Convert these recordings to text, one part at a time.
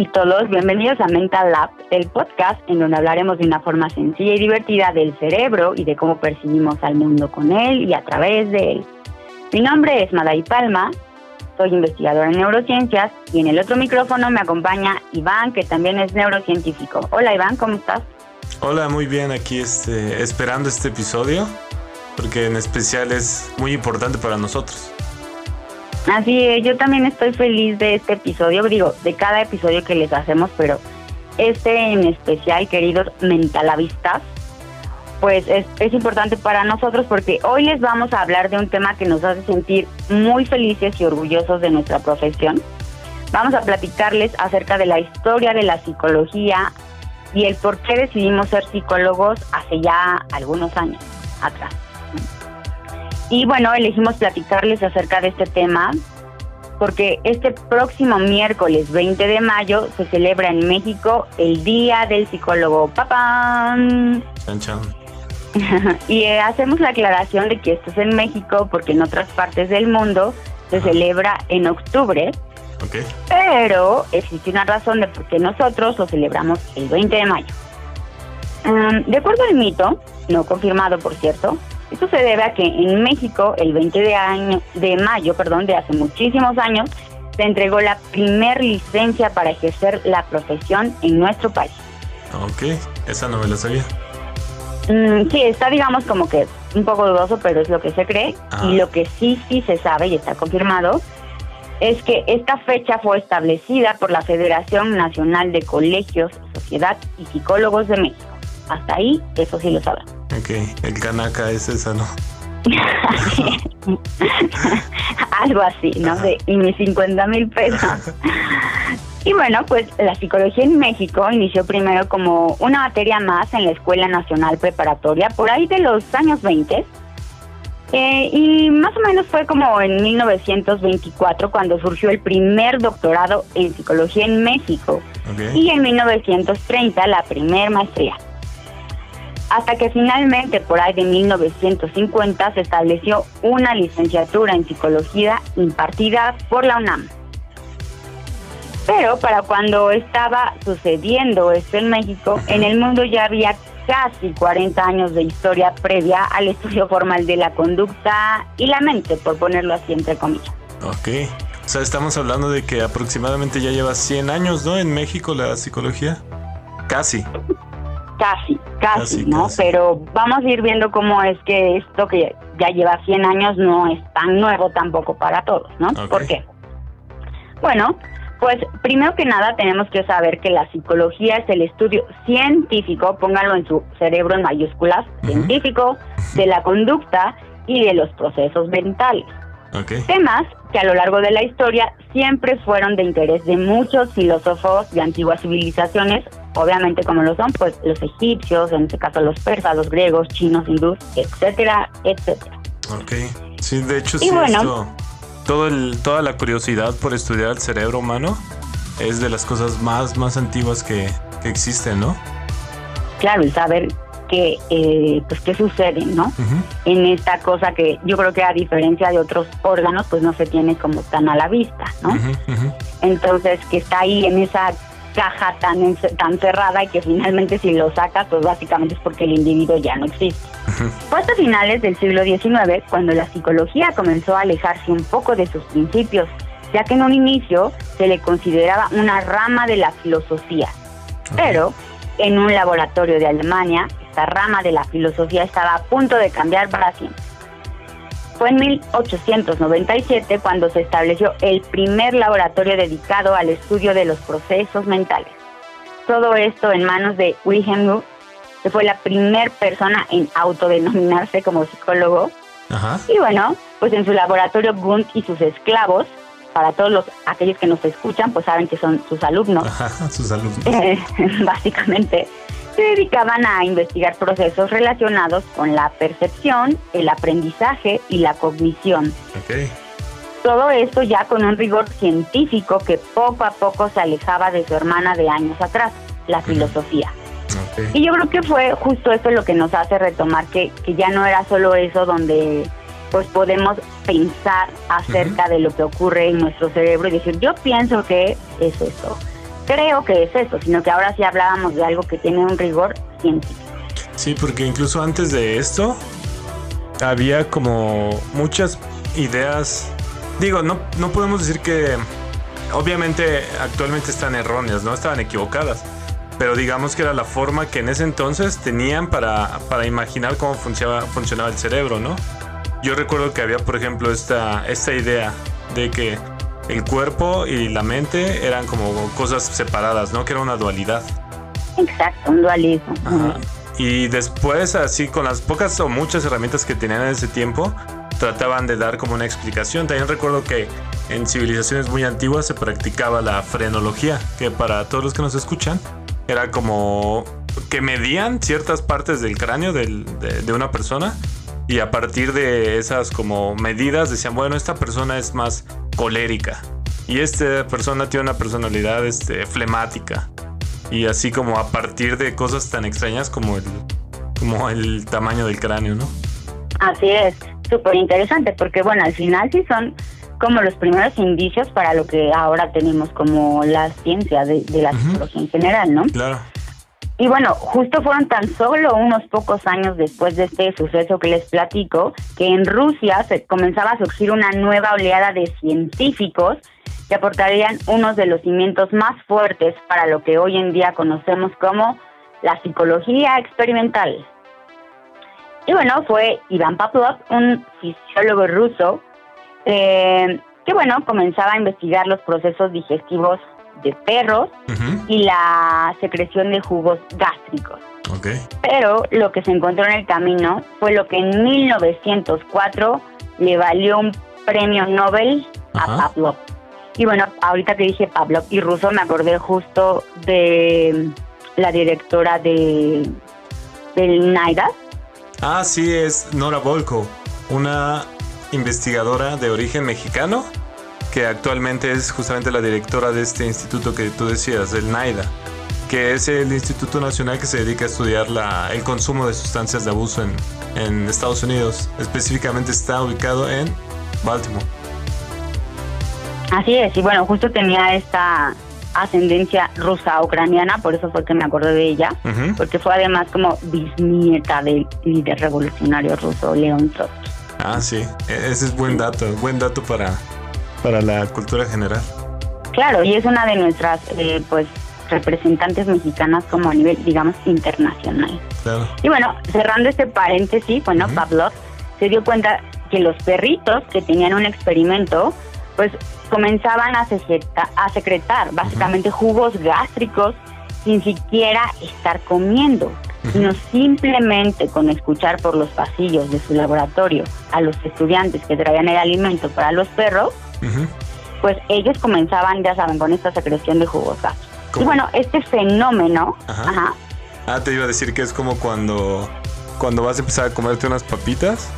Y todos, bienvenidos a Mental Lab, el podcast en donde hablaremos de una forma sencilla y divertida del cerebro y de cómo percibimos al mundo con él y a través de él. Mi nombre es Maday Palma, soy investigadora en neurociencias y en el otro micrófono me acompaña Iván, que también es neurocientífico. Hola Iván, ¿cómo estás? Hola, muy bien, aquí este, esperando este episodio, porque en especial es muy importante para nosotros. Así es, yo también estoy feliz de este episodio, digo, de cada episodio que les hacemos, pero este en especial, queridos mentalavistas, pues es, es, importante para nosotros porque hoy les vamos a hablar de un tema que nos hace sentir muy felices y orgullosos de nuestra profesión. Vamos a platicarles acerca de la historia de la psicología y el por qué decidimos ser psicólogos hace ya algunos años atrás. Y bueno, elegimos platicarles acerca de este tema porque este próximo miércoles 20 de mayo se celebra en México el Día del Psicólogo. ¡Papán! Chan, chan. y eh, hacemos la aclaración de que esto es en México porque en otras partes del mundo se celebra en octubre. Okay. Pero existe una razón de por qué nosotros lo celebramos el 20 de mayo. Um, de acuerdo al mito, no confirmado por cierto, esto se debe a que en México el 20 de, año, de mayo perdón, de hace muchísimos años se entregó la primer licencia para ejercer la profesión en nuestro país. Ok, esa no me la sabía. Mm, sí, está digamos como que un poco dudoso, pero es lo que se cree. Ah. Y lo que sí, sí se sabe y está confirmado es que esta fecha fue establecida por la Federación Nacional de Colegios, Sociedad y Psicólogos de México. Hasta ahí, eso sí lo saben. Ok, el canaca es esa, ¿no? Algo así, ¿no? De, y mis 50 mil pesos. Y bueno, pues la psicología en México inició primero como una materia más en la Escuela Nacional Preparatoria, por ahí de los años 20. Eh, y más o menos fue como en 1924 cuando surgió el primer doctorado en psicología en México. Okay. Y en 1930 la primer maestría. Hasta que finalmente, por ahí de 1950, se estableció una licenciatura en psicología impartida por la UNAM. Pero para cuando estaba sucediendo esto en México, en el mundo ya había casi 40 años de historia previa al estudio formal de la conducta y la mente, por ponerlo así entre comillas. Ok. O sea, estamos hablando de que aproximadamente ya lleva 100 años, ¿no? En México la psicología. Casi. Casi, casi, Casi, ¿no? casi. Pero vamos a ir viendo cómo es que esto que ya lleva 100 años no es tan nuevo tampoco para todos, ¿no? ¿Por qué? Bueno, pues primero que nada tenemos que saber que la psicología es el estudio científico, pónganlo en su cerebro en mayúsculas, Ujú. científico de la conducta y de los procesos mentales. Ok. Temas que a lo largo de la historia siempre fueron de interés de muchos filósofos de antiguas civilizaciones, obviamente como lo son pues los egipcios, en este caso los persas, los griegos, chinos, hindús, etcétera, etcétera. Ok. Sí, de hecho, Y sí, bueno. esto- todo el, toda la curiosidad por estudiar el cerebro humano es de las cosas más, más antiguas que, que existen, ¿no? Claro, el saber qué, eh, pues qué sucede, ¿no? En esta cosa que yo creo que a diferencia de otros órganos, pues no se tiene como tan a la vista, ¿no? Entonces, que está ahí en esa caja tan, tan cerrada y que finalmente si lo sacas, pues básicamente es porque el individuo ya no existe. Fue hasta finales del siglo XIX cuando la psicología comenzó a alejarse un poco de sus principios, ya que en un inicio se le consideraba una rama de la filosofía. Pero en un laboratorio de Alemania, esta rama de la filosofía estaba a punto de cambiar para siempre. Fue en 1897 cuando se estableció el primer laboratorio dedicado al estudio de los procesos mentales. Todo esto en manos de Wilhelm Wundt, que fue la primera persona en autodenominarse como psicólogo. Ajá. Y bueno, pues en su laboratorio Wundt y sus esclavos, para todos los aquellos que nos escuchan, pues saben que son sus alumnos. Ajá, sus alumnos. Básicamente, se dedicaban a investigar procesos relacionados con la percepción, el aprendizaje y la cognición. Todo esto ya con un rigor científico que poco a poco se alejaba de su hermana de años atrás, la filosofía. Y yo creo que fue justo eso lo que nos hace retomar que, que ya no era solo eso donde pues podemos pensar acerca de lo que ocurre en nuestro cerebro y decir, yo pienso que es eso, creo que es eso, sino que ahora sí hablábamos de algo que tiene un rigor científico. Sí, porque incluso antes de esto había como muchas ideas, digo, no, no podemos decir que obviamente actualmente están erróneas, no estaban equivocadas pero digamos que era la forma que en ese entonces tenían para, para imaginar cómo funcionaba, funcionaba el cerebro, ¿no? Yo recuerdo que había, por ejemplo, esta, esta idea de que el cuerpo y la mente eran como cosas separadas, ¿no? Que era una dualidad. Exacto, un dualismo. Y después, así, con las pocas o muchas herramientas que tenían en ese tiempo, trataban de dar como una explicación. También recuerdo que en civilizaciones muy antiguas se practicaba la frenología, que para todos los que nos escuchan, era como que medían ciertas partes del cráneo de, una persona y a partir de esas como medidas decían, bueno, esta persona es más colérica y esta persona tiene una personalidad este, flemática. Y así como a partir de cosas tan extrañas como el, como el tamaño del cráneo, ¿no? Así es, súper interesante, porque bueno, al final sí son como los primeros indicios para lo que ahora tenemos como la ciencia de, la psicología en general, ¿no? Claro. Y bueno, justo fueron tan solo unos pocos años después de este suceso que les platico, que en Rusia se comenzaba a surgir una nueva oleada de científicos que aportarían unos de los cimientos más fuertes para lo que hoy en día conocemos como la psicología experimental. Y bueno, fue Iván Pavlov, un fisiólogo ruso, eh, que bueno, comenzaba a investigar los procesos digestivos de perros y la secreción de jugos gástricos. Pero lo que se encontró en el camino fue lo que en 1904 le valió un premio Nobel a Pavlov. Y bueno, ahorita que dije Pavlov y Russo, me acordé justo de la directora de del. Ah, sí, es Nora Volko, una investigadora de origen mexicano que actualmente es justamente la directora de este instituto que tú decías, el NAIDA, que es el Instituto Nacional que se dedica a estudiar la, el consumo de sustancias de abuso en, en Estados Unidos. Específicamente está ubicado en Baltimore. Así es, y bueno, justo tenía esta ascendencia rusa ucraniana, por eso fue que me acordé de ella, porque fue además como bisnieta del líder revolucionario ruso León Trotsky. Ah, sí, e-, ese es buen dato, buen dato para, para la cultura general. Claro, y es una de nuestras eh, pues representantes mexicanas como a nivel, digamos, internacional. Claro. Y bueno, cerrando este paréntesis, bueno, Pavlov se dio cuenta que los perritos que tenían un experimento, pues comenzaban a, secretar, a secretar básicamente jugos gástricos sin siquiera estar comiendo sino simplemente con escuchar por los pasillos de su laboratorio a los estudiantes que traían el alimento para los perros, pues ellos comenzaban, ya saben, con esta secreción de jugos Y bueno, este fenómeno... Ajá. Ah, te iba a decir que es como cuando, cuando vas a empezar a comerte unas papitas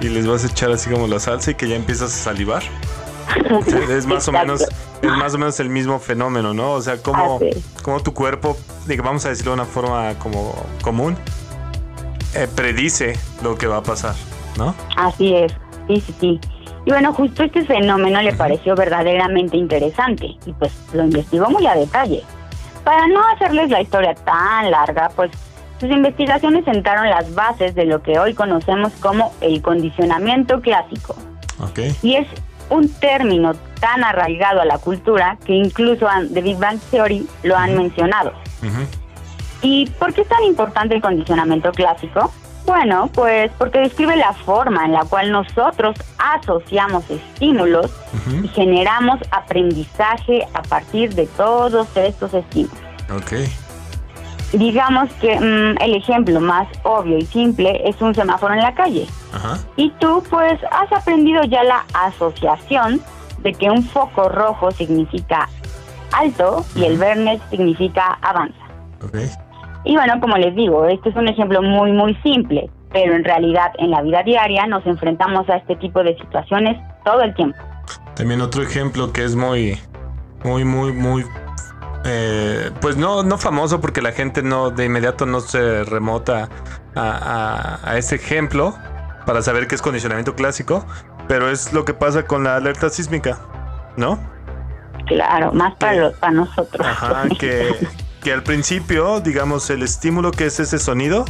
y les vas a echar así como la salsa y que ya empiezas a salivar. es más o menos es más o menos el mismo fenómeno, ¿no? O sea, como, como tu cuerpo, vamos a decirlo de una forma como común, eh, predice lo que va a pasar, ¿no? Así es, sí, sí, sí. Y bueno, justo este fenómeno le pareció verdaderamente interesante y pues lo investigó muy a detalle. Para no hacerles la historia tan larga, pues sus investigaciones sentaron las bases de lo que hoy conocemos como el condicionamiento clásico. Okay. Y es un término tan arraigado a la cultura que incluso The Big Bang Theory lo han mencionado. ¿Y por qué es tan importante el condicionamiento clásico? Bueno, pues porque describe la forma en la cual nosotros asociamos estímulos y generamos aprendizaje a partir de todos estos estímulos. Okay. Digamos que mm, el ejemplo más obvio y simple es un semáforo en la calle. Y tú pues has aprendido ya la asociación de que un foco rojo significa alto y el verde significa avanza. Y bueno, como les digo, este es un ejemplo muy muy simple, pero en realidad en la vida diaria nos enfrentamos a este tipo de situaciones todo el tiempo. También otro ejemplo que es muy, muy, muy, muy eh, pues no, no famoso porque la gente no de inmediato no se remota a, ese ejemplo, para saber qué es condicionamiento clásico, pero es lo que pasa con la alerta sísmica, ¿no? Claro, más para, para nosotros. Ajá, que, que al principio, digamos, el estímulo que es ese sonido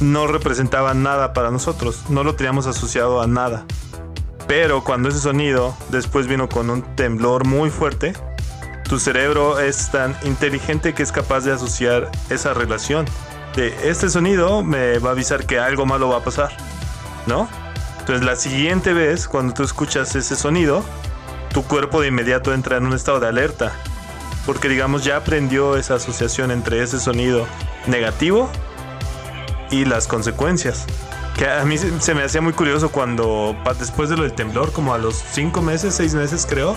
no representaba nada para nosotros, no lo teníamos asociado a nada. Pero cuando ese sonido después vino con un temblor muy fuerte, tu cerebro es tan inteligente que es capaz de asociar esa relación de este sonido me va a avisar que algo malo va a pasar, ¿no? Entonces la siguiente vez cuando tú escuchas ese sonido, tu cuerpo de inmediato entra en un estado de alerta, porque digamos ya aprendió esa asociación entre ese sonido negativo y las consecuencias. Que a mí se me hacía muy curioso cuando después de lo del temblor, como a los cinco meses, seis meses creo,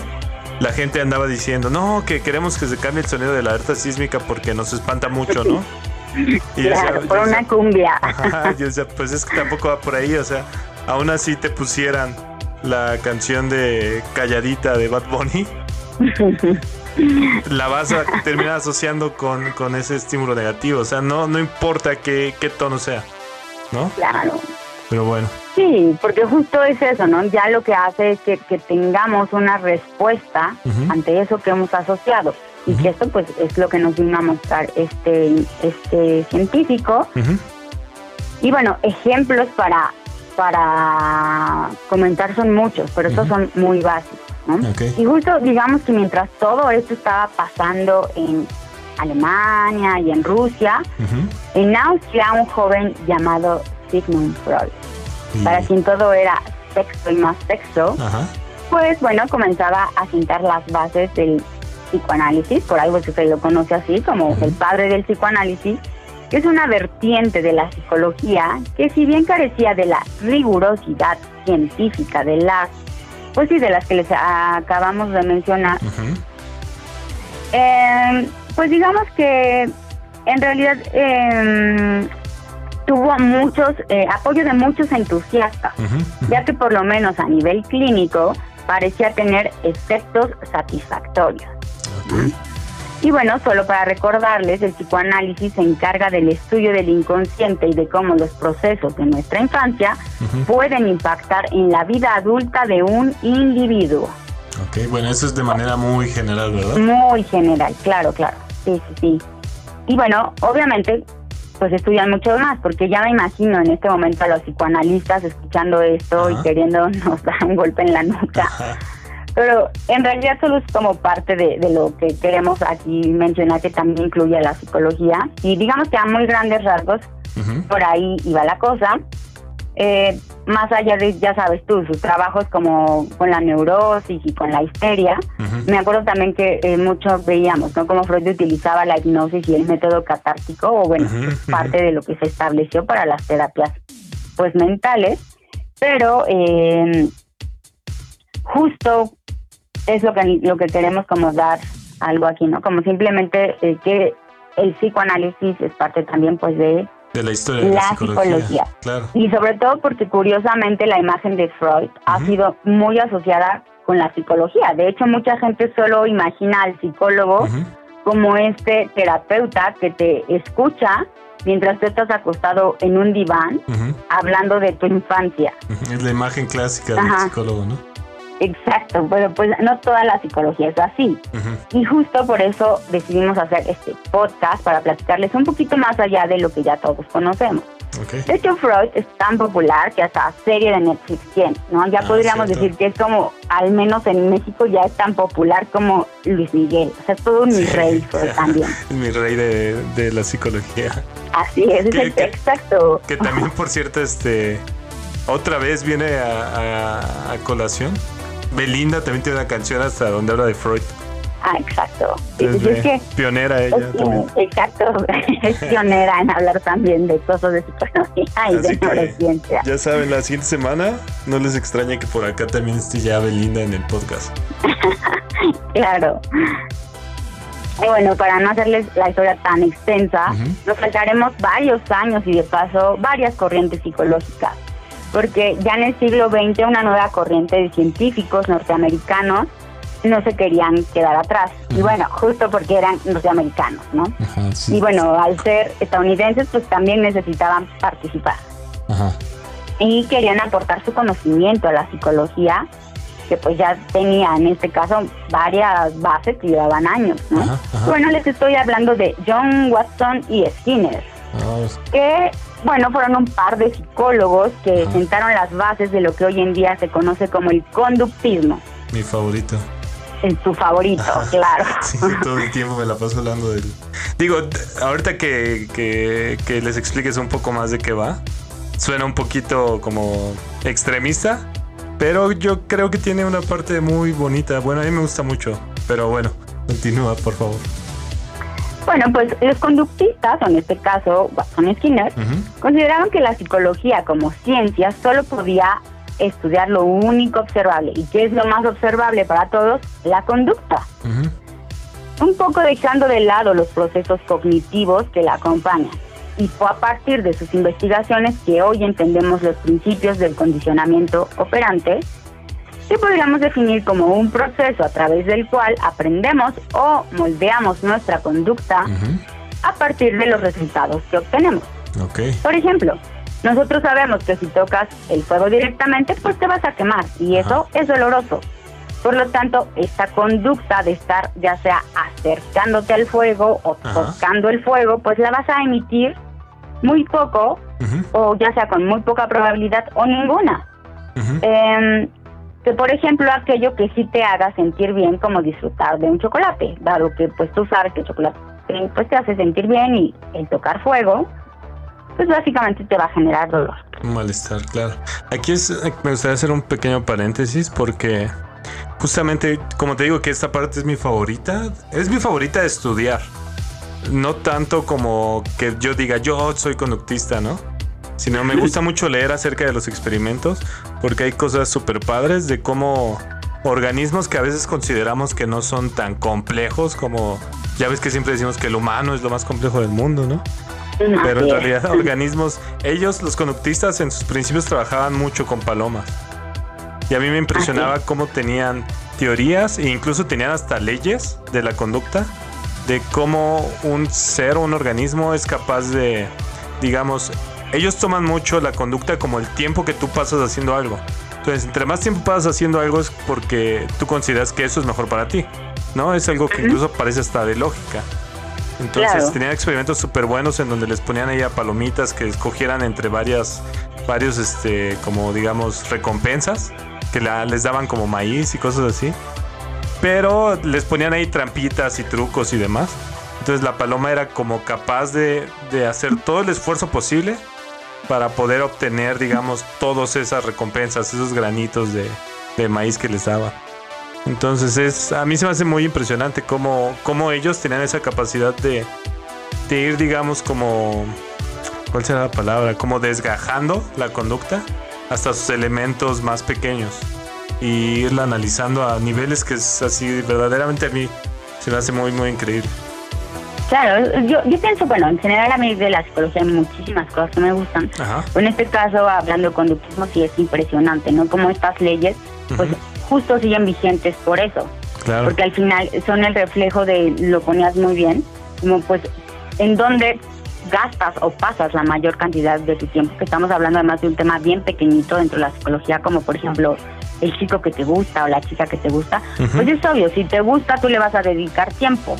la gente andaba diciendo, no, que queremos que se cambie el sonido de la alerta sísmica porque nos espanta mucho, ¿no? Y claro, por una cumbia. yo decía, pues es que tampoco va por ahí, o sea, aún así te pusieran la canción de Calladita de Bad Bunny, la vas a terminar asociando con, con, ese estímulo negativo, o sea, no, no importa qué, qué tono sea, ¿no? Claro. Pero bueno. Sí, porque justo es eso, ¿no? Ya lo que hace es que, que tengamos una respuesta ante eso que hemos asociado y que esto pues es lo que nos vino a mostrar este este científico y bueno ejemplos para para comentar son muchos pero estos son muy básicos ¿no? y justo digamos que mientras todo esto estaba pasando en Alemania y en Rusia en Austria un joven llamado Sigmund Freud para quien todo era sexo y más sexo pues bueno comenzaba a sentar las bases del psicoanálisis, por algo que se lo conoce así como el padre del psicoanálisis, que es una vertiente de la psicología que si bien carecía de la rigurosidad científica de las, pues sí, de las que les acabamos de mencionar, em, pues digamos que en realidad em, tuvo muchos eh, apoyo de muchos entusiastas, ya que por lo menos a nivel clínico parecía tener efectos satisfactorios. Y bueno, solo para recordarles, el psicoanálisis se encarga del estudio del inconsciente y de cómo los procesos de nuestra infancia pueden impactar en la vida adulta de un individuo. Ok, bueno, eso es de manera muy general, ¿verdad? Muy general, claro, claro. Sí, sí, sí. Y bueno, obviamente, pues estudian mucho más, porque ya me imagino en este momento a los psicoanalistas escuchando esto y queriendo nos dar un golpe en la nuca. Pero en realidad solo es como parte de, lo que queremos aquí mencionar, que también incluye la psicología. Y digamos que a muy grandes rasgos, por ahí iba la cosa. Eh, más allá de, ya sabes tú, sus trabajos como con la neurosis y con la histeria, me acuerdo también que eh, mucho veíamos, ¿no? Como Freud utilizaba la hipnosis y el método catártico, o bueno, parte de lo que se estableció para las terapias, pues mentales, pero eh, justo es lo que lo que queremos como dar algo aquí, ¿no? Como simplemente eh, que el psicoanálisis es parte también pues de de la historia de la, psicología. Y sobre todo porque curiosamente la imagen de Freud ha sido muy asociada con la psicología. De hecho, mucha gente solo imagina al psicólogo como este terapeuta que te escucha mientras tú estás acostado en un diván hablando de tu infancia. Es la imagen clásica del psicólogo, ¿no? Exacto, pero pues no toda la psicología es así. Y justo por eso decidimos hacer este podcast para platicarles un poquito más allá de lo que ya todos conocemos. De hecho, Freud es tan popular que hasta serie de Netflix tiene, ¿no? Ya ah, podríamos decir que es como, al menos en México, ya es tan popular como Luis Miguel. O sea, todo un mi rey Freud también. mi rey de, la psicología. Así es, exacto. Que también, por cierto, este otra vez viene a colación Belinda también tiene una canción hasta donde habla de Freud. Ah, exacto. es pionera ella también. Exacto, es pionera en hablar también de cosas de psicología y de neurociencia. Ya saben, la siguiente semana no les extraña que por acá también esté ya Belinda en el podcast. claro. Y bueno, para no hacerles la historia tan extensa, nos faltaremos varios años y de paso varias corrientes psicológicas porque ya en el siglo XX una nueva corriente de científicos norteamericanos no se querían quedar atrás. Y bueno, justo porque eran norteamericanos, ¿no? Y bueno, al ser estadounidenses, pues también necesitaban participar. y querían aportar su conocimiento a la psicología que pues ya tenía en este caso varias bases que llevaban años, ¿no? Bueno, les estoy hablando de John Watson y Skinner, ah, que bueno, fueron un par de psicólogos que sentaron las bases de lo que hoy en día se conoce como el conductismo. Mi favorito. En tu favorito, claro. sí, todo el tiempo me la paso hablando del... Digo, ahorita que, que, que les expliques un poco más de qué va, suena un poquito como extremista, pero yo creo que tiene una parte muy bonita. Bueno, a mí me gusta mucho. Pero bueno, continúa, por favor. Bueno, pues los conductistas, o en este caso Watson Skinner, consideraron que la psicología como ciencia solo podía estudiar lo único observable. ¿Y qué es lo más observable para todos? La conducta. Un poco dejando de lado los procesos cognitivos que la acompañan y fue a partir de sus investigaciones que hoy entendemos los principios del condicionamiento operante, que podríamos definir como un proceso a través del cual aprendemos o moldeamos nuestra conducta a partir de los resultados que obtenemos. Por ejemplo, nosotros sabemos que si tocas el fuego directamente, pues te vas a quemar y eso es doloroso. Por lo tanto, esta conducta de estar ya sea acercándote al fuego o tocando el fuego, pues la vas a emitir muy poco o ya sea con muy poca probabilidad o ninguna. Que por ejemplo aquello que sí te haga sentir bien como disfrutar de un chocolate, dado que pues tú sabes que el chocolate pues te hace sentir bien y el tocar fuego pues básicamente te va a generar dolor. malestar, claro. Aquí es, me gustaría hacer un pequeño paréntesis porque justamente, como te digo que esta parte es mi favorita, es mi favorita de estudiar. No tanto como que yo diga yo soy conductista, ¿no? Sino me gusta mucho leer acerca de los experimentos porque hay cosas súper padres de cómo organismos que a veces consideramos que no son tan complejos como ya ves que siempre decimos que el humano es lo más complejo del mundo, ¿no? Pero en realidad organismos, ellos los conductistas en sus principios trabajaban mucho con palomas. Y a mí me impresionaba cómo tenían teorías e incluso tenían hasta leyes de la conducta de cómo un ser o un organismo es capaz de, digamos, ellos toman mucho la conducta como el tiempo que tú pasas haciendo algo. Entonces, entre más tiempo pasas haciendo algo es porque tú consideras que eso es mejor para ti, ¿no? Es algo que incluso parece hasta de lógica. Entonces tenían experimentos súper buenos en donde les ponían ahí a palomitas que escogieran entre varias, varios, este, como digamos, recompensas que les daban como maíz y cosas así. Pero les ponían ahí trampitas y trucos y demás. Entonces la paloma era como capaz de, hacer todo el esfuerzo posible para poder obtener, digamos, todas esas recompensas, esos granitos de, maíz que les daba. Entonces es, a mí se me hace muy impresionante cómo, cómo ellos tenían esa capacidad de, de ir, digamos, como, ¿cuál será la palabra? Como desgajando la conducta hasta sus elementos más pequeños y irla analizando a niveles que es así verdaderamente a mí se me hace muy muy increíble. Claro, yo, yo pienso, bueno, en general a mí de la psicología hay muchísimas cosas que me gustan. En este caso, hablando de conductismo, sí es impresionante, ¿no? Como estas leyes, pues justo siguen vigentes por eso. Claro. Porque al final son el reflejo de, lo ponías muy bien, como pues en dónde gastas o pasas la mayor cantidad de tu tiempo, que estamos hablando además de un tema bien pequeñito dentro de la psicología, como por ejemplo el chico que te gusta o la chica que te gusta, pues es obvio, si te gusta tú le vas a dedicar tiempo,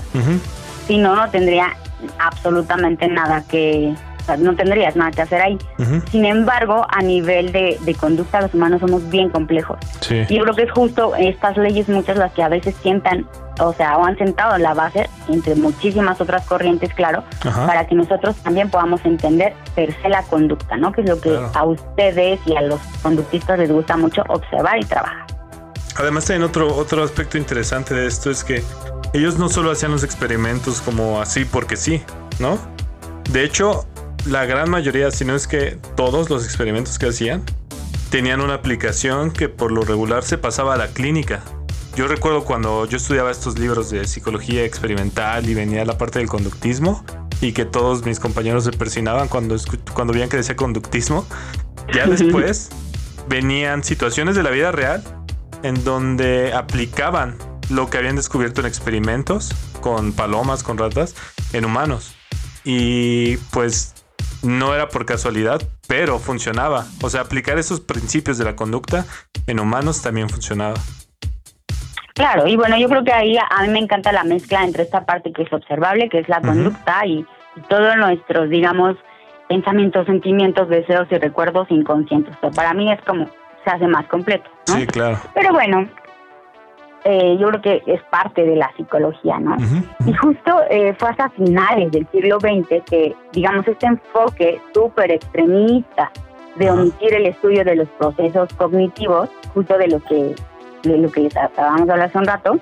si no, no tendría absolutamente nada que, no tendrías nada que hacer ahí. Sin embargo, a nivel de, conducta, los humanos somos bien complejos. Y yo creo que es justo estas leyes, muchas las que a veces sientan, o sea, o han sentado la base, entre muchísimas otras corrientes, claro, para que nosotros también podamos entender per se la conducta, ¿no? Que es lo que a ustedes y a los conductistas les gusta mucho observar y trabajar. Además, también otro, otro aspecto interesante de esto es que ellos no solo hacían los experimentos como así porque sí, ¿no? De hecho, la gran mayoría, si no es que todos los experimentos que hacían, tenían una aplicación que por lo regular se pasaba a la clínica. Yo recuerdo cuando yo estudiaba estos libros de psicología experimental y venía la parte del conductismo y que todos mis compañeros se persinaban cuando, cuando veían que decía conductismo. Ya después venían situaciones de la vida real en donde aplicaban lo que habían descubierto en experimentos con palomas, con ratas, en humanos. Y pues no era por casualidad, pero funcionaba. O sea, aplicar esos principios de la conducta en humanos también funcionaba. Claro, y bueno, yo creo que ahí a mí me encanta la mezcla entre esta parte que es observable, que es la conducta, y, todos nuestros, digamos, pensamientos, sentimientos, deseos y recuerdos inconscientes. para mí es como se hace más completo. Sí, claro. Pero bueno, eh, yo creo que es parte de la psicología, ¿no? Y justo eh, fue hasta finales del siglo XX que, digamos, este enfoque súper extremista de omitir el estudio de los procesos cognitivos, justo de lo que de lo que estábamos hablando hace un rato,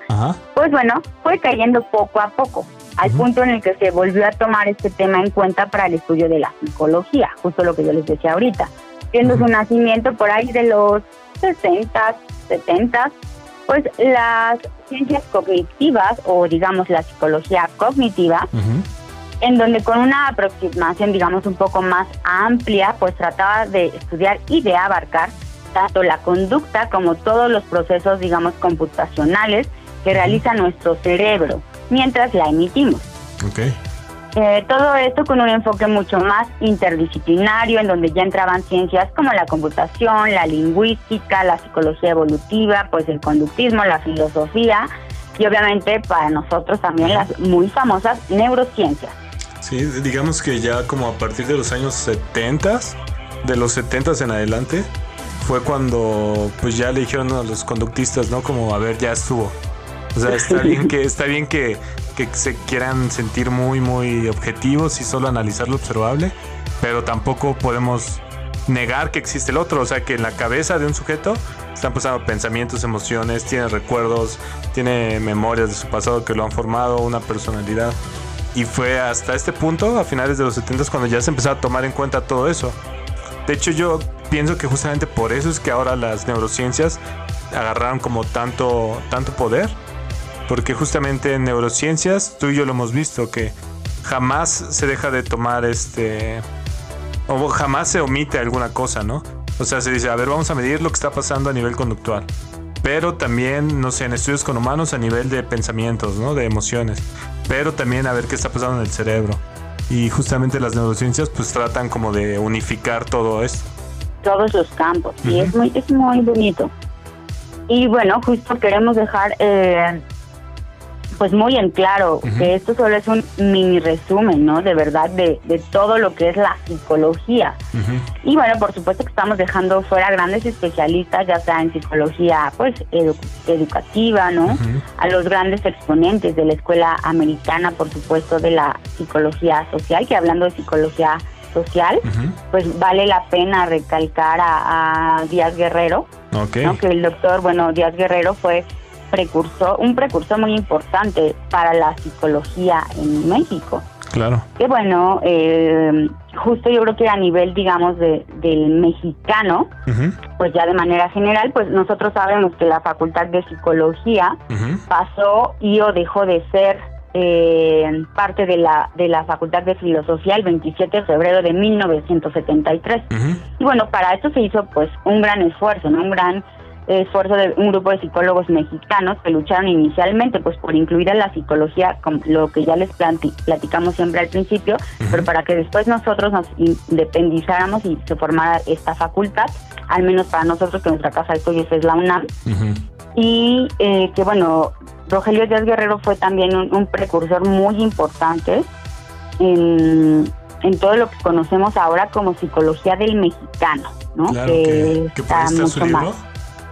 pues bueno, fue cayendo poco a poco, al punto en el que se volvió a tomar este tema en cuenta para el estudio de la psicología, justo lo que yo les decía ahorita, siendo su nacimiento por ahí de los 60, 70, pues las ciencias cognitivas o digamos la psicología cognitiva, en donde con una aproximación digamos un poco más amplia, pues trataba de estudiar y de abarcar tanto la conducta como todos los procesos digamos computacionales que realiza nuestro cerebro mientras la emitimos. Okay. Eh, todo esto con un enfoque mucho más interdisciplinario, en donde ya entraban ciencias como la computación, la lingüística, la psicología evolutiva, pues el conductismo, la filosofía y obviamente para nosotros también las muy famosas neurociencias. Sí, digamos que ya como a partir de los años 70, de los 70 en adelante, fue cuando pues ya le dijeron a los conductistas, ¿no? Como, a ver, ya estuvo. O sea, está bien que, está bien que que se quieran sentir muy, muy objetivos y solo analizar lo observable, pero tampoco podemos negar que existe el otro, o sea, que en la cabeza de un sujeto están pasando pensamientos, emociones, tiene recuerdos, tiene memorias de su pasado que lo han formado, una personalidad. Y fue hasta este punto, a finales de los 70, cuando ya se empezó a tomar en cuenta todo eso. De hecho, yo pienso que justamente por eso es que ahora las neurociencias agarraron como tanto, tanto poder porque justamente en neurociencias, tú y yo lo hemos visto, que jamás se deja de tomar este, o jamás se omite alguna cosa, ¿no? O sea, se dice, a ver, vamos a medir lo que está pasando a nivel conductual. Pero también, no sé, en estudios con humanos a nivel de pensamientos, ¿no? De emociones. Pero también a ver qué está pasando en el cerebro. Y justamente las neurociencias pues tratan como de unificar todo esto. Todos los campos. Y es muy, es muy bonito. Y bueno, justo queremos dejar eh, pues muy en claro que esto solo es un mini resumen, ¿no? De verdad, de, de todo lo que es la psicología. Y bueno, por supuesto que estamos dejando fuera grandes especialistas, ya sea en psicología, pues, educativa, ¿no? A los grandes exponentes de la escuela americana, por supuesto, de la psicología social, que hablando de psicología social, pues vale la pena recalcar a, Díaz Guerrero, que el doctor, bueno, Díaz Guerrero fue precursor, un precursor muy importante para la psicología en México. Claro. Que bueno, eh, justo yo creo que a nivel, digamos, de, del mexicano, pues ya de manera general, pues nosotros sabemos que la Facultad de Psicología pasó y o dejó de ser eh, parte de la de la Facultad de Filosofía el 27 de febrero de 1973. Y bueno, para esto se hizo pues un gran esfuerzo, ¿no? Un gran esfuerzo de un grupo de psicólogos mexicanos que lucharon inicialmente pues por incluir a la psicología con lo que ya les platicamos siempre al principio, pero para que después nosotros nos independizáramos y se formara esta facultad, al menos para nosotros que nuestra casa de estudios es la UNAM. Y eh, que bueno, Rogelio Díaz Guerrero fue también un, precursor muy importante en, en, todo lo que conocemos ahora como psicología del mexicano, ¿no? que, está mucho más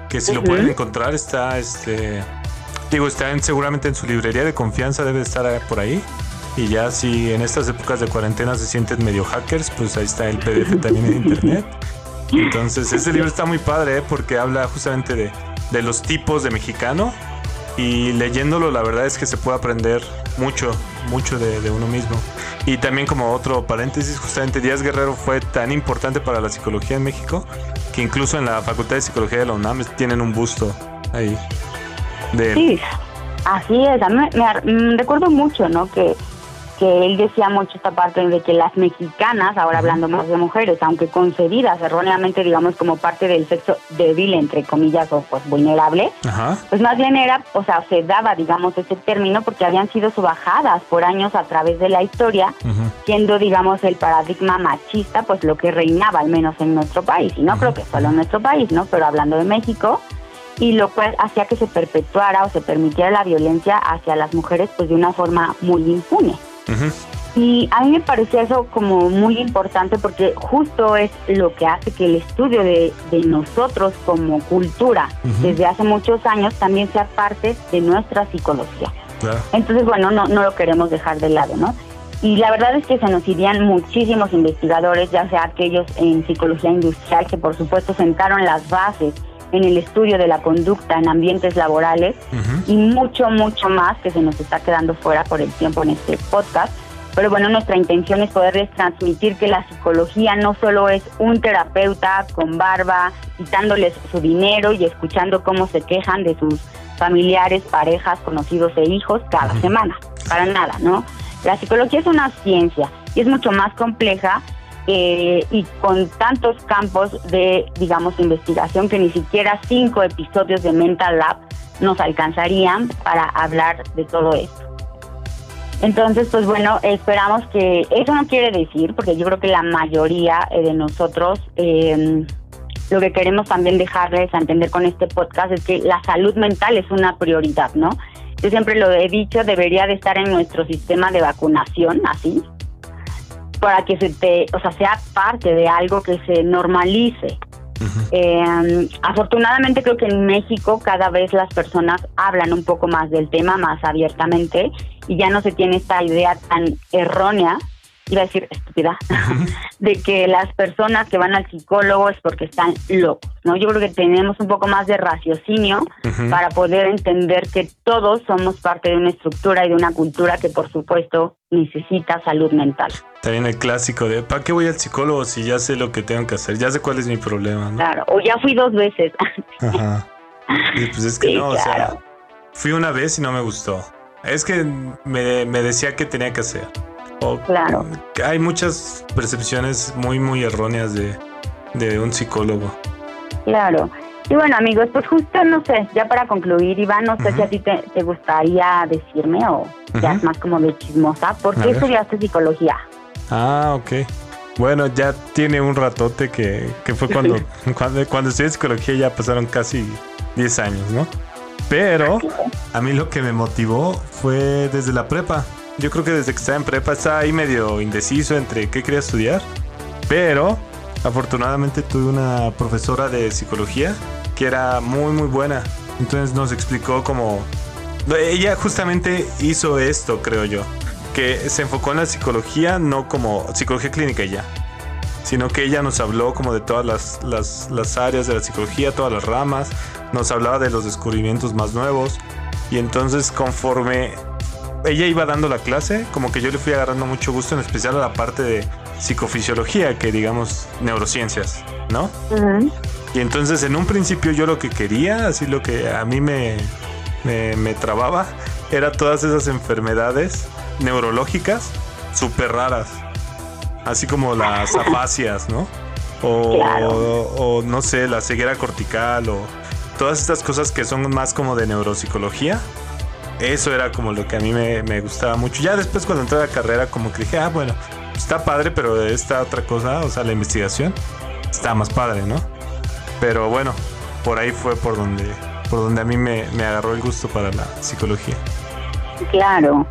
que si lo pueden encontrar está este digo está seguramente en su librería de confianza debe estar por ahí. Y ya si en estas épocas de cuarentena se sienten medio hackers pues ahí está el PDF también en internet. Entonces ese libro está muy padre ¿eh? porque habla justamente de, de los tipos de mexicano. Y leyéndolo la verdad es que se puede aprender mucho, mucho de, uno mismo. Y también como otro paréntesis, justamente Díaz Guerrero fue tan importante para la psicología en México que incluso en la Facultad de Psicología de la UNAM tienen un busto ahí de Sí, así es. A me, mm, recuerdo mucho, ¿no? Que que él decía mucho esta parte de que las mexicanas, ahora hablando más de mujeres, aunque concebidas erróneamente, digamos, como parte del sexo débil, entre comillas, o pues vulnerable, pues más bien era, o sea, se daba, digamos, ese término porque habían sido subajadas por años a través de la historia, siendo, digamos, el paradigma machista, pues lo que reinaba, al menos en nuestro país, y no creo que solo en nuestro país, ¿no? Pero hablando de México, y lo cual hacía que se perpetuara o se permitiera la violencia hacia las mujeres pues de una forma muy impune. Y a mí me parecía eso como muy importante porque justo es lo que hace que el estudio de, nosotros como cultura desde hace muchos años también sea parte de nuestra psicología. Entonces, bueno, no, no lo queremos dejar de lado, ¿no? Y la verdad es que se nos irían muchísimos investigadores, ya sea aquellos en psicología industrial, que por supuesto sentaron las bases en el estudio de la conducta en ambientes laborales y mucho, mucho más que se nos está quedando fuera por el tiempo en este podcast. Pero bueno, nuestra intención es poderles transmitir que la psicología no solo es un terapeuta con barba, quitándoles su dinero y escuchando cómo se quejan de sus familiares, parejas, conocidos e hijos cada semana. Para nada, ¿no? La psicología es una ciencia y es mucho más compleja eh, y con tantos campos de, digamos, investigación que ni siquiera cinco episodios de Mental Lab nos alcanzarían para hablar de todo esto. Entonces, pues bueno, esperamos que eso no quiere decir, porque yo creo que la mayoría eh, de nosotros em, lo que queremos también dejarles a entender con este podcast es que la salud mental es una prioridad, ¿no? Yo siempre lo he dicho, debería de estar en nuestro sistema de vacunación, así, para que se te, o sea, sea parte de algo que se normalice. Eh, afortunadamente creo que en México cada vez las personas hablan un poco más del tema, más abiertamente, y ya no se tiene esta idea tan errónea iba a decir estúpida, de que las personas que van al psicólogo es porque están locos, ¿no? Yo creo que tenemos un poco más de raciocinio para poder entender que todos somos parte de una estructura y de una cultura que por supuesto necesita salud mental. También el clásico de ¿para qué voy al psicólogo si ya sé lo que tengo que hacer? Ya sé cuál es mi problema, ¿no? Claro, o ya fui dos veces. Ajá. Y pues es que no, o sea, fui una vez y no me gustó. Es que me, me decía que tenía que hacer claro. Hay muchas percepciones muy, muy erróneas de, de un psicólogo. Claro. Y bueno, amigos, pues justo, no sé, ya para concluir, Iván, no sé si a ti te, gustaría decirme o ya es más como de chismosa, ¿por qué estudiaste psicología? Ah, ok. Bueno, ya tiene un ratote que, que fue cuando, cuando, cuando estudié psicología ya pasaron casi 10 años, ¿no? Pero a mí lo que me motivó fue desde la prepa. Yo creo que desde que estaba en prepa estaba ahí medio indeciso entre qué quería estudiar. Pero afortunadamente tuve una profesora de psicología que era muy muy buena. Entonces nos explicó cómo... Ella justamente hizo esto, creo yo. Que se enfocó en la psicología, no como psicología clínica ya. Sino que ella nos habló como de todas las, las, las áreas de la psicología, todas las ramas. Nos hablaba de los descubrimientos más nuevos. Y entonces conforme ella iba dando la clase, como que yo le fui agarrando mucho gusto, en especial a la parte de psicofisiología, que digamos neurociencias, ¿no? Y entonces en un principio yo lo que quería, así lo que a mí me, me, trababa, era todas esas enfermedades neurológicas súper raras, así como las afasias, ¿no? O, o, no sé, la ceguera cortical o todas estas cosas que son más como de neuropsicología eso era como lo que a mí me, gustaba mucho. Ya después cuando entré a la carrera como que dije, ah, bueno, está padre, pero esta otra cosa, o sea, la investigación, está más padre, ¿no? Pero bueno, por ahí fue por donde, por donde a mí me, agarró el gusto para la psicología. Claro,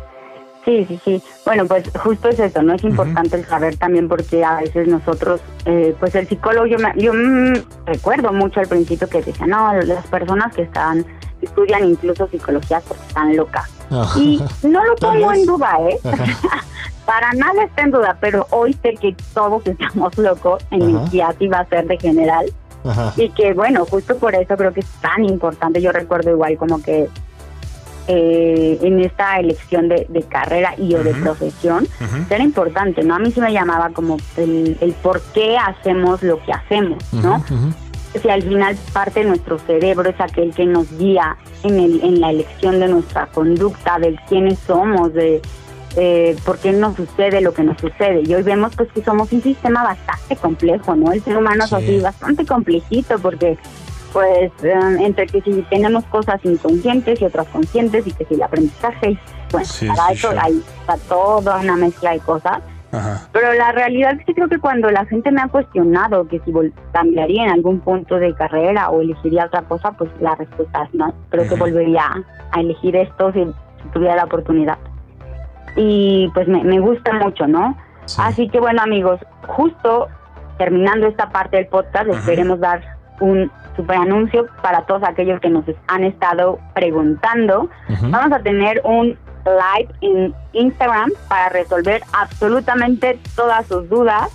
Sí, sí, sí. Bueno, pues justo es eso, ¿no? Es importante el saber también porque a veces nosotros, eh, pues el psicólogo, yo, me, yo mm, recuerdo mucho al principio que decía, no, las personas que están estudian incluso psicología porque están locas. Y no lo pongo en duda, ¿eh? Para nada está en duda, pero hoy sé que todos estamos locos, en mi psiquiatría va a ser de general. Y que bueno, justo por eso creo que es tan importante. Yo recuerdo igual como que eh, en esta elección de, carrera y o de profesión, era importante, ¿no? A mí sí me llamaba como el, el por qué hacemos lo que hacemos, ¿no? Si al final parte de nuestro cerebro es aquel que nos guía en, el, en la elección de nuestra conducta, de quiénes somos, de, eh, por qué nos sucede lo que nos sucede. Y hoy vemos pues que somos un sistema bastante complejo, ¿no? El ser humano es así bastante complejito porque pues em, entre que si tenemos cosas inconscientes y otras conscientes y que si el aprendizaje, bueno, para eso hay está toda una mezcla de cosas. Pero la realidad es que creo que cuando la gente me ha cuestionado que si cambiaría en algún punto de carrera o elegiría otra cosa, pues la respuesta es no. Creo que volvería a elegir esto si, tuviera la oportunidad. Y pues me, gusta mucho, ¿no? Así que bueno amigos, justo terminando esta parte del podcast, les queremos dar un super anuncio para todos aquellos que nos han estado preguntando. Vamos a tener un live en Instagram para resolver absolutamente todas sus dudas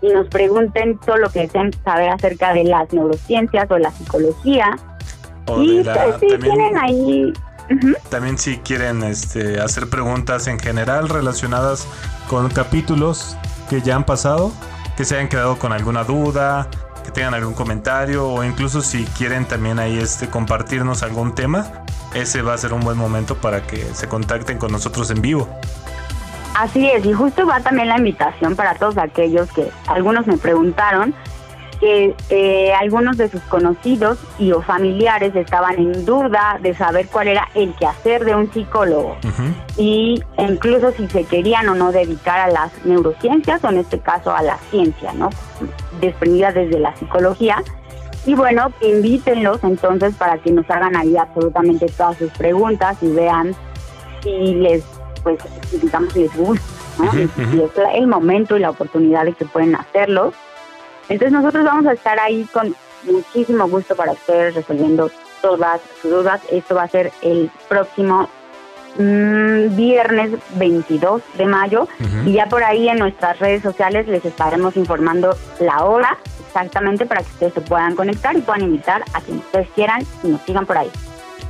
y nos pregunten todo lo que deseen saber acerca de las neurociencias o la psicología. y pues, si tienen ahí También si quieren este, hacer preguntas en general relacionadas con capítulos que ya han pasado, que se hayan quedado con alguna duda, que tengan algún comentario o incluso si quieren también ahí este, compartirnos algún tema, ese va a ser un buen momento para que se contacten con nosotros en vivo. Así es, y justo va también la invitación para todos aquellos que algunos me preguntaron que eh, algunos de sus conocidos y o familiares estaban en duda de saber cuál era el quehacer de un psicólogo y incluso si se querían o no dedicar a las neurociencias o en este caso a la ciencia, ¿no? Desprendida desde la psicología. Y bueno, invítenlos entonces para que nos hagan ahí absolutamente todas sus preguntas y vean si les, pues, digamos, les gusta, ¿no? es el momento y la oportunidad de que pueden hacerlo. Entonces nosotros vamos a estar ahí con muchísimo gusto para ustedes resolviendo todas sus dudas. Esto va a ser el próximo mm, viernes 22 de mayo y ya por ahí en nuestras redes sociales les estaremos informando la hora exactamente para que ustedes se puedan conectar y puedan invitar a quien ustedes quieran y nos sigan por ahí.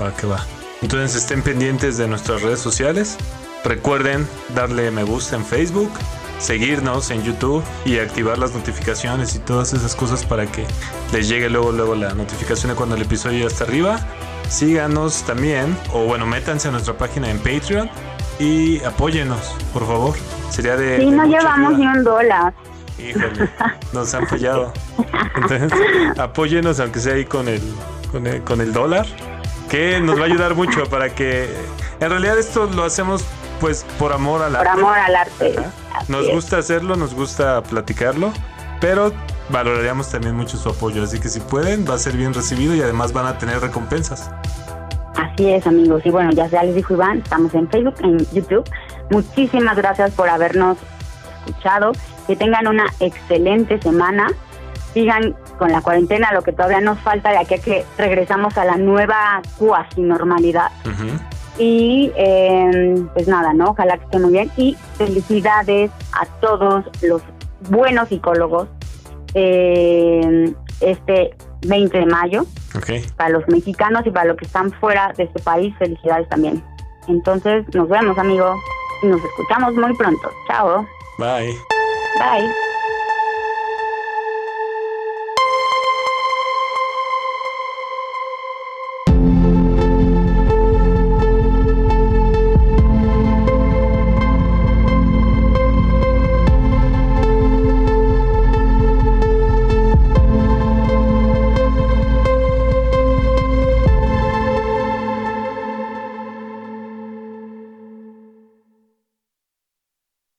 Va que va. Entonces estén pendientes de nuestras redes sociales. Recuerden darle me gusta en Facebook seguirnos en YouTube y activar las notificaciones y todas esas cosas para que les llegue luego luego la notificación de cuando el episodio ya está arriba. Síganos también o bueno, métanse a nuestra página en Patreon y apóyenos, por favor. Sería de Sí, no llevamos ni un dólar. Híjole, nos han fallado. Entonces, apóyenos aunque sea ahí con el, con el con el dólar, que nos va a ayudar mucho para que en realidad esto lo hacemos pues por amor al arte. Por amor al arte. Nos gusta hacerlo, nos gusta platicarlo, pero valoraríamos también mucho su apoyo. Así que si pueden, va a ser bien recibido y además van a tener recompensas. Así es, amigos. Y bueno, ya, ya les dijo Iván, estamos en Facebook, en YouTube. Muchísimas gracias por habernos escuchado. Que tengan una excelente semana. Sigan con la cuarentena, lo que todavía nos falta de aquí a que regresamos a la nueva cuasi normalidad. Y em, pues nada, ¿no? Ojalá que esté muy bien. Y felicidades a todos los buenos psicólogos em, este 20 de mayo. Para los mexicanos y para los que están fuera de este país, felicidades también. Entonces, nos vemos, amigos. Y nos escuchamos muy pronto. Chao. Bye. Bye.